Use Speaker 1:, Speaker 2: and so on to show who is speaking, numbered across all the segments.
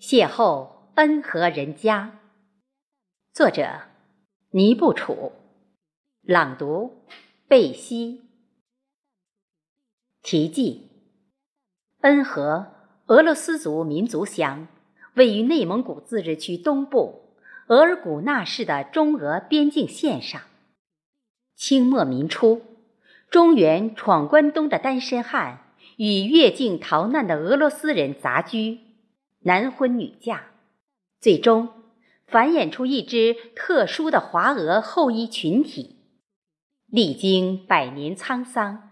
Speaker 1: 邂逅恩和人家，作者尼布楚，朗读贝西。题记：恩和，俄罗斯族民族乡，位于内蒙古自治区东部额尔古纳市的中俄边境线上。清末民初，中原闯关东的单身汉。与越境逃难的俄罗斯人杂居，男婚女嫁，最终繁衍出一支特殊的华俄后裔群体。历经百年沧桑，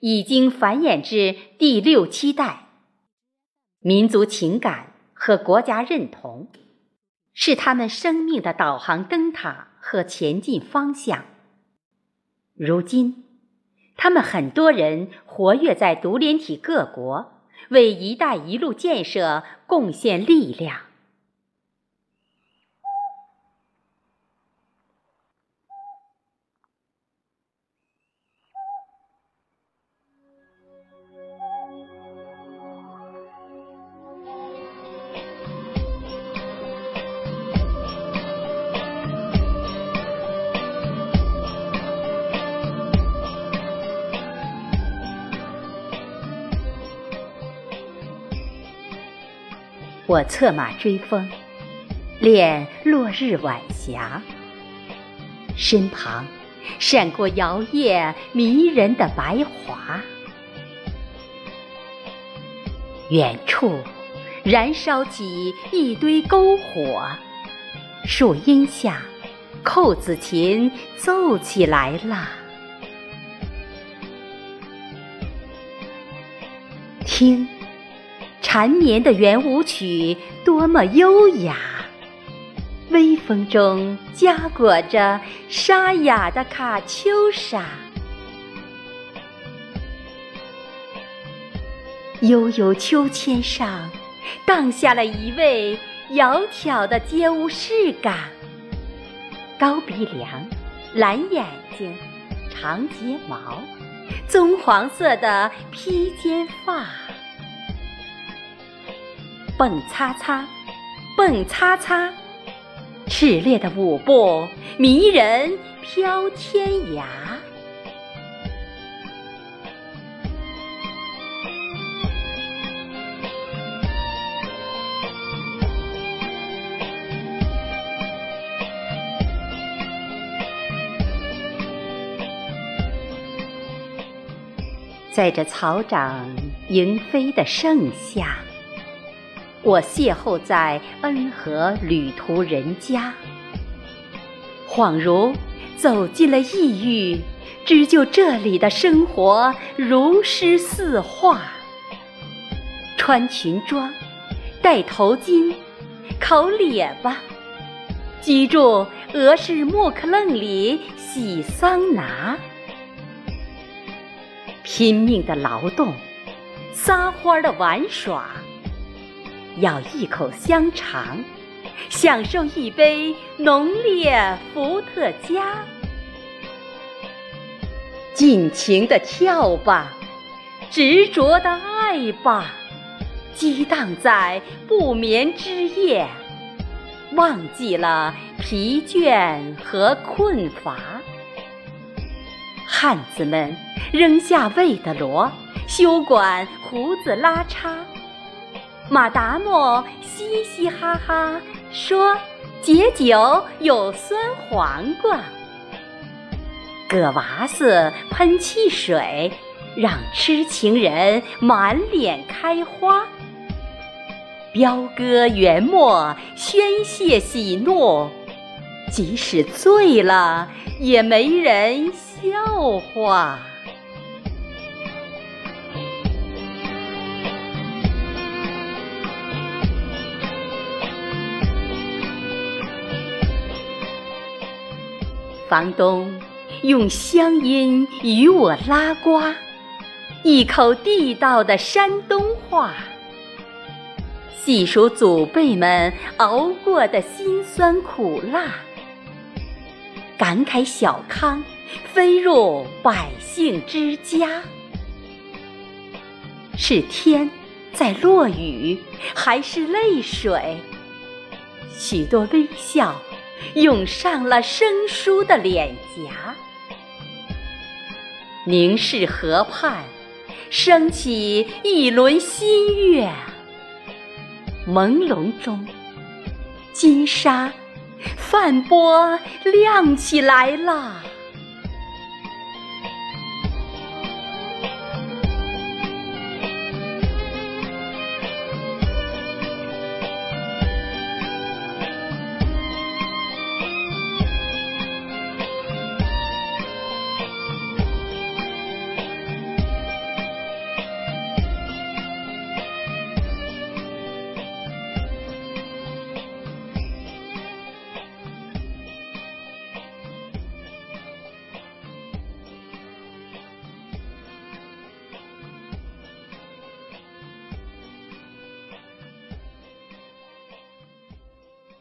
Speaker 1: 已经繁衍至第六七代。民族情感和国家认同，是他们生命的导航灯塔和前进方向。如今。他们很多人活跃在独联体各国，为“一带一路”建设贡献力量。我策马追风，恋落日晚霞。身旁闪过摇曳迷人的白桦，远处燃烧起一堆篝火。树荫下，扣子琴奏起来了。听。缠绵的圆舞曲多么优雅，微风中夹裹着沙哑的卡秋莎。悠悠秋千上，荡下了一位窈窕的街舞士嘎，高鼻梁，蓝眼睛，长睫毛，棕黄色的披肩发。蹦擦擦，蹦擦擦，炽烈的舞步迷人飘天涯。在这草长莺飞的盛夏。我邂逅在恩和旅途人家，恍如走进了异域，织就这里的生活如诗似画。穿裙装，戴头巾，烤列巴，居住俄式木克楞里洗桑拿，拼命的劳动，撒欢的玩耍。咬一口香肠，享受一杯浓烈伏特加，尽情的跳吧，执着的爱吧，激荡在不眠之夜，忘记了疲倦和困乏。汉子们扔下喂的罗，休管胡子拉碴。马达莫嘻嘻哈哈说：“解酒有酸黄瓜。”葛娃子喷汽水，让痴情人满脸开花。彪哥元末宣泄喜怒，即使醉了也没人笑话。房东用乡音与我拉呱，一口地道的山东话，细数祖辈们熬过的辛酸苦辣，感慨小康飞入百姓之家。是天在落雨还是泪水？许多微笑涌上了生疏的脸颊。凝视河畔，升起一轮新月。朦胧中，金沙泛波亮起来了。